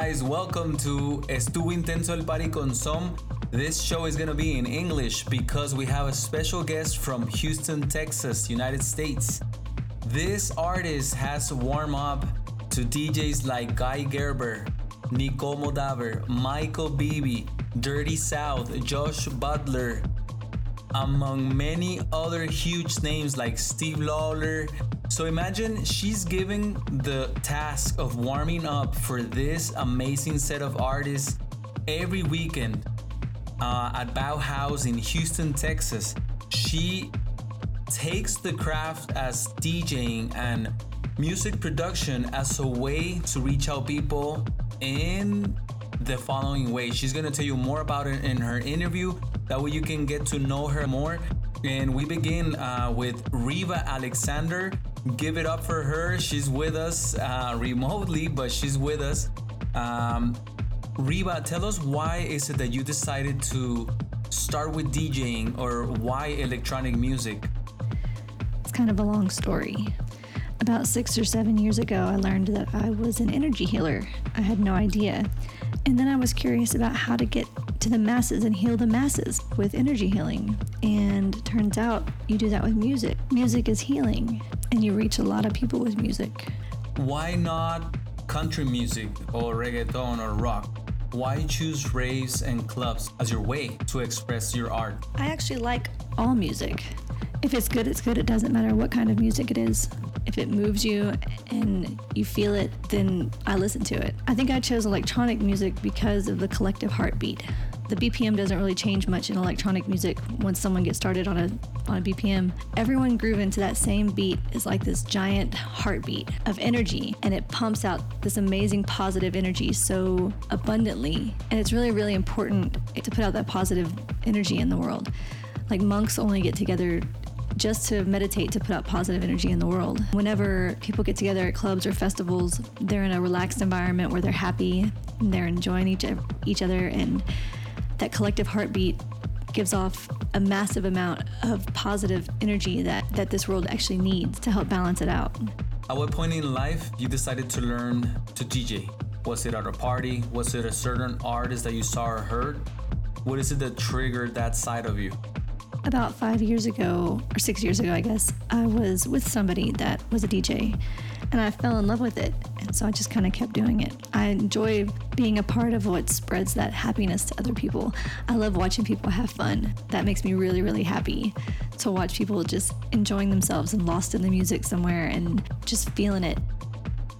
Guys, welcome to Estuvo Intenso el Party con Som. This show is gonna be in English because we have a special guest from Houston, Texas, United States. This artist has warmed up to DJs like Guy Gerber, Nicole Moudaber, Michael Bibi, Dirty South, Josh Butler, among many other huge names like Steve Lawler. So imagine she's giving the task of warming up for this amazing set of artists every weekend uh, at Bauhaus in Houston, Texas. She takes the craft as DJing and music production as a way to reach out people in the following way. She's gonna tell you more about it in her interview. That way you can get to know her more. And we begin uh, with Reva Alexander. Give it up for her. She's with us uh, remotely, but she's with us. Um, Reva, tell us why is it that you decided to start with DJing or why electronic music? It's kind of a long story. About six or seven years ago, I learned that I was an energy healer. I had no idea. And then I was curious about how to get to the masses and heal the masses with energy healing. And turns out you do that with music. Music is healing, and you reach a lot of people with music. Why not country music or reggaeton or rock? Why choose raves and clubs as your way to express your art? I actually like all music. If it's good, it's good. It doesn't matter what kind of music it is. If it moves you and you feel it, then I listen to it. I think I chose electronic music because of the collective heartbeat. The BPM doesn't really change much in electronic music once someone gets started on a on a BPM. Everyone grooving to that same beat is like this giant heartbeat of energy and it pumps out this amazing positive energy so abundantly. And it's really really important to put out that positive energy in the world. Like monks only get together just to meditate to put out positive energy in the world. Whenever people get together at clubs or festivals, they're in a relaxed environment where they're happy and they're enjoying each each other and that collective heartbeat gives off a massive amount of positive energy that, that this world actually needs to help balance it out. At what point in life you decided to learn to DJ? Was it at a party? Was it a certain artist that you saw or heard? What is it that triggered that side of you? About five years ago, or six years ago, I guess, I was with somebody that was a DJ and I fell in love with it. And so I just kind of kept doing it. I enjoy being a part of what spreads that happiness to other people. I love watching people have fun. That makes me really, really happy to watch people just enjoying themselves and lost in the music somewhere and just feeling it.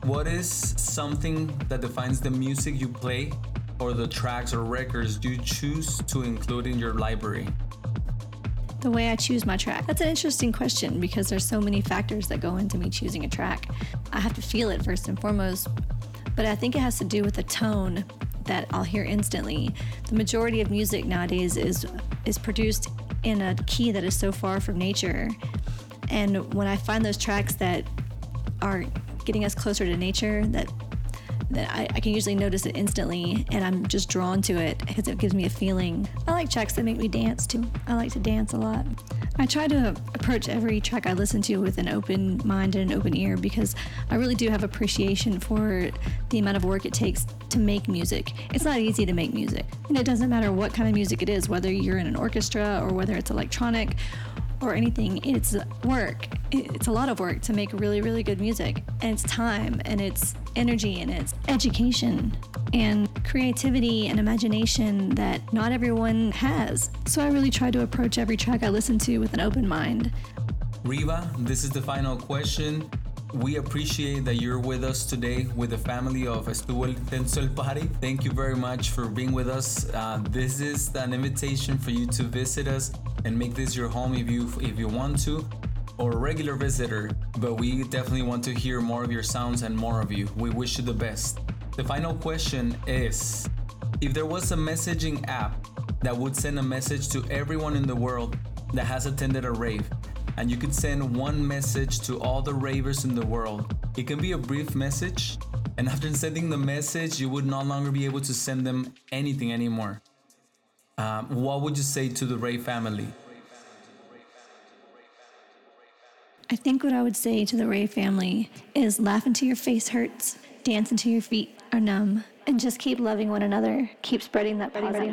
What is something that defines the music you play or the tracks or records you choose to include in your library? The way I choose my track? That's an interesting question because there's so many factors that go into me choosing a track. I have to feel it first and foremost, but I think it has to do with the tone that I'll hear instantly. The majority of music nowadays is is produced in a key that is so far from nature. And when I find those tracks that are getting us closer to nature, that that I, I, can usually notice it instantly and I'm just drawn to it because it gives me a feeling. I like tracks that make me dance too. I like to dance a lot. I try to approach every track I listen to with an open mind and an open ear because I really do have appreciation for the amount of work it takes to make music. It's not easy to make music. And it doesn't matter what kind of music it is, whether you're in an orchestra or whether it's electronic or anything. It's work. It's a lot of work to make really, really good music. And it's time and it's energy and it's education and creativity and imagination that not everyone has. So I really try to approach every track I listen to with an open mind. Reva, this is the final question. We appreciate that you're with us today with the family of Estuvo el Party. Thank you very much for being with us. Uh, this is an invitation for you to visit us and make this your home if you if you want to or a regular visitor, but we definitely want to hear more of your sounds and more of you. We wish you the best. The final question is if there was a messaging app that would send a message to everyone in the world that has attended a rave, and you could send one message to all the ravers in the world, it can be a brief message, and after sending the message, you would no longer be able to send them anything anymore. Um, what would you say to the rave family? I think what I would say to the Ray family is laugh until your face hurts, dance until your feet are numb, and just keep loving one another. Keep spreading that positive.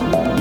Bye.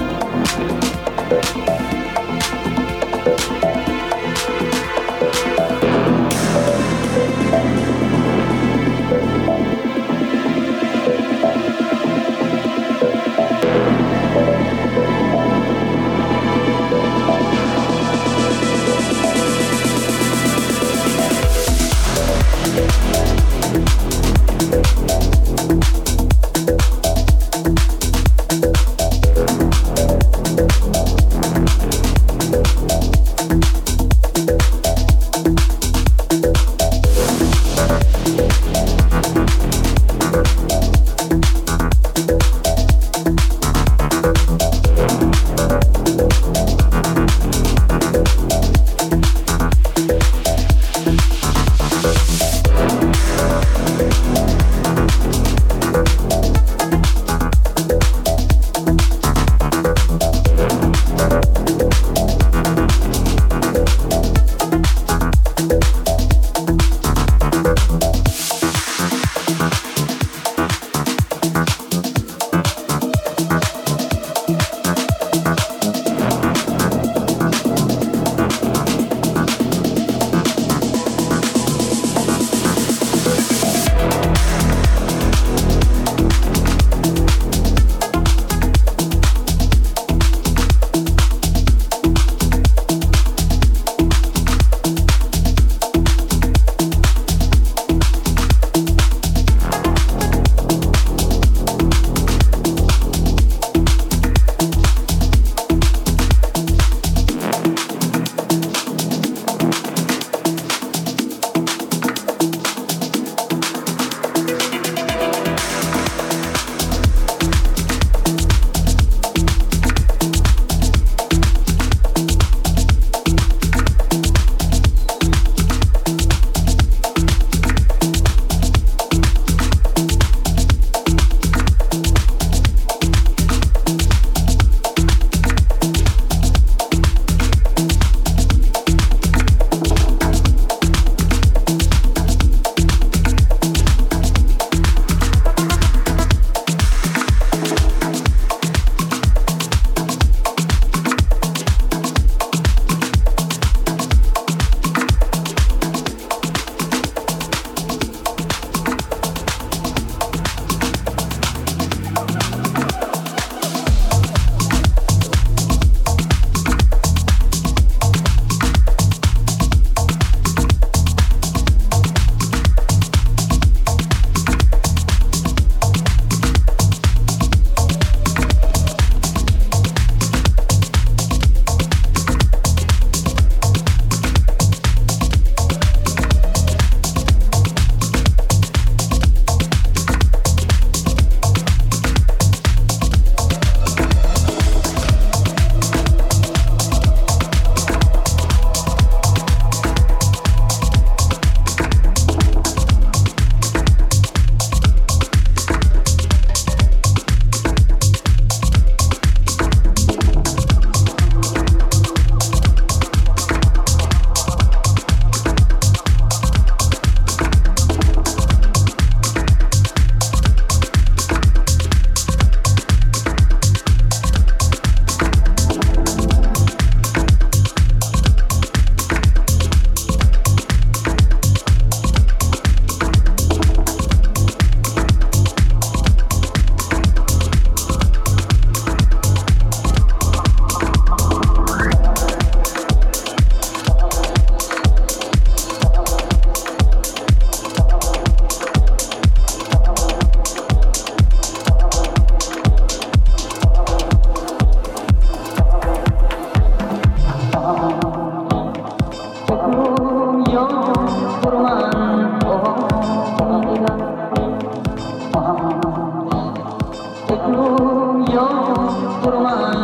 তোমার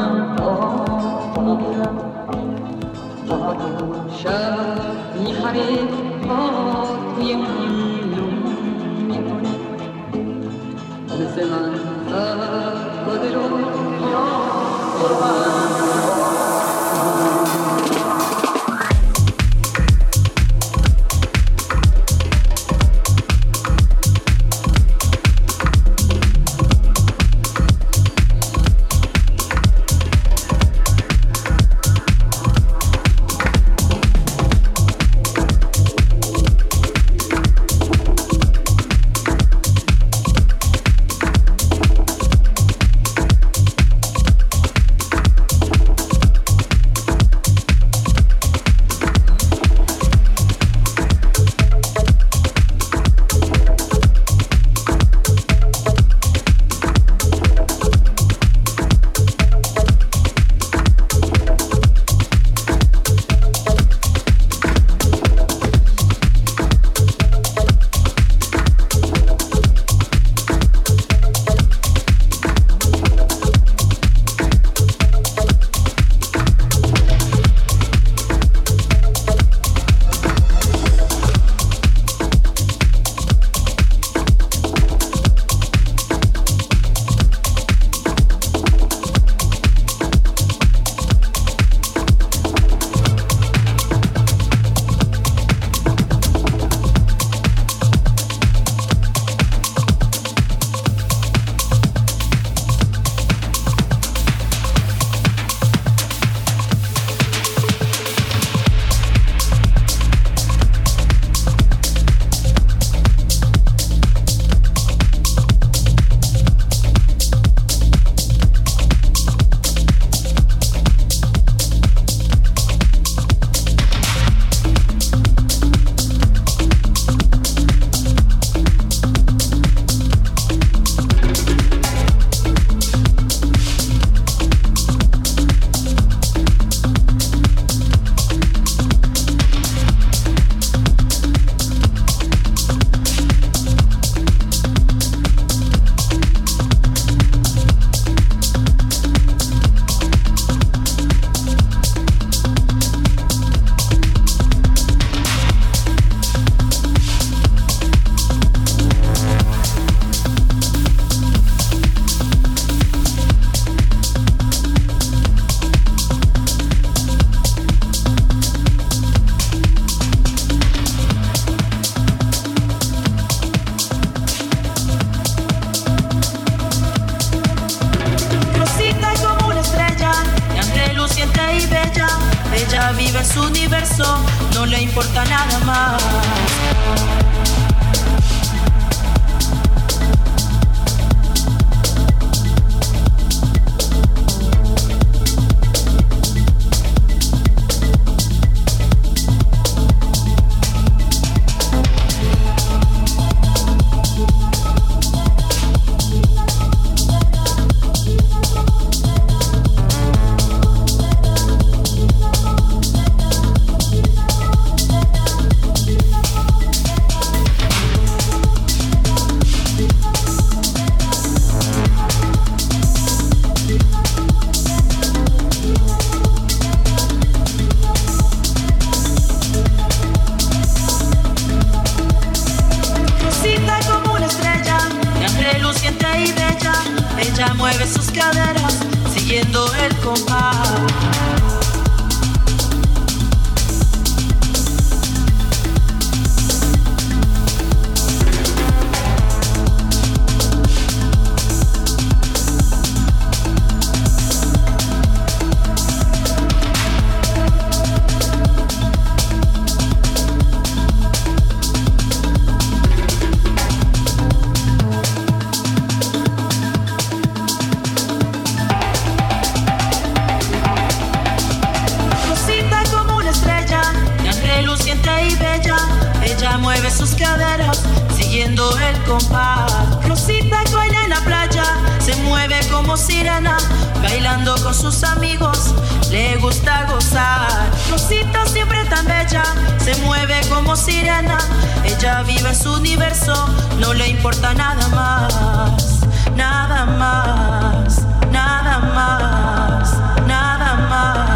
compás. Rosita baila en la playa, se mueve como sirena, bailando con sus amigos, le gusta gozar. Rosita siempre tan bella, se mueve como sirena, ella vive en su universo, no le importa nada más, nada más, nada más, nada más.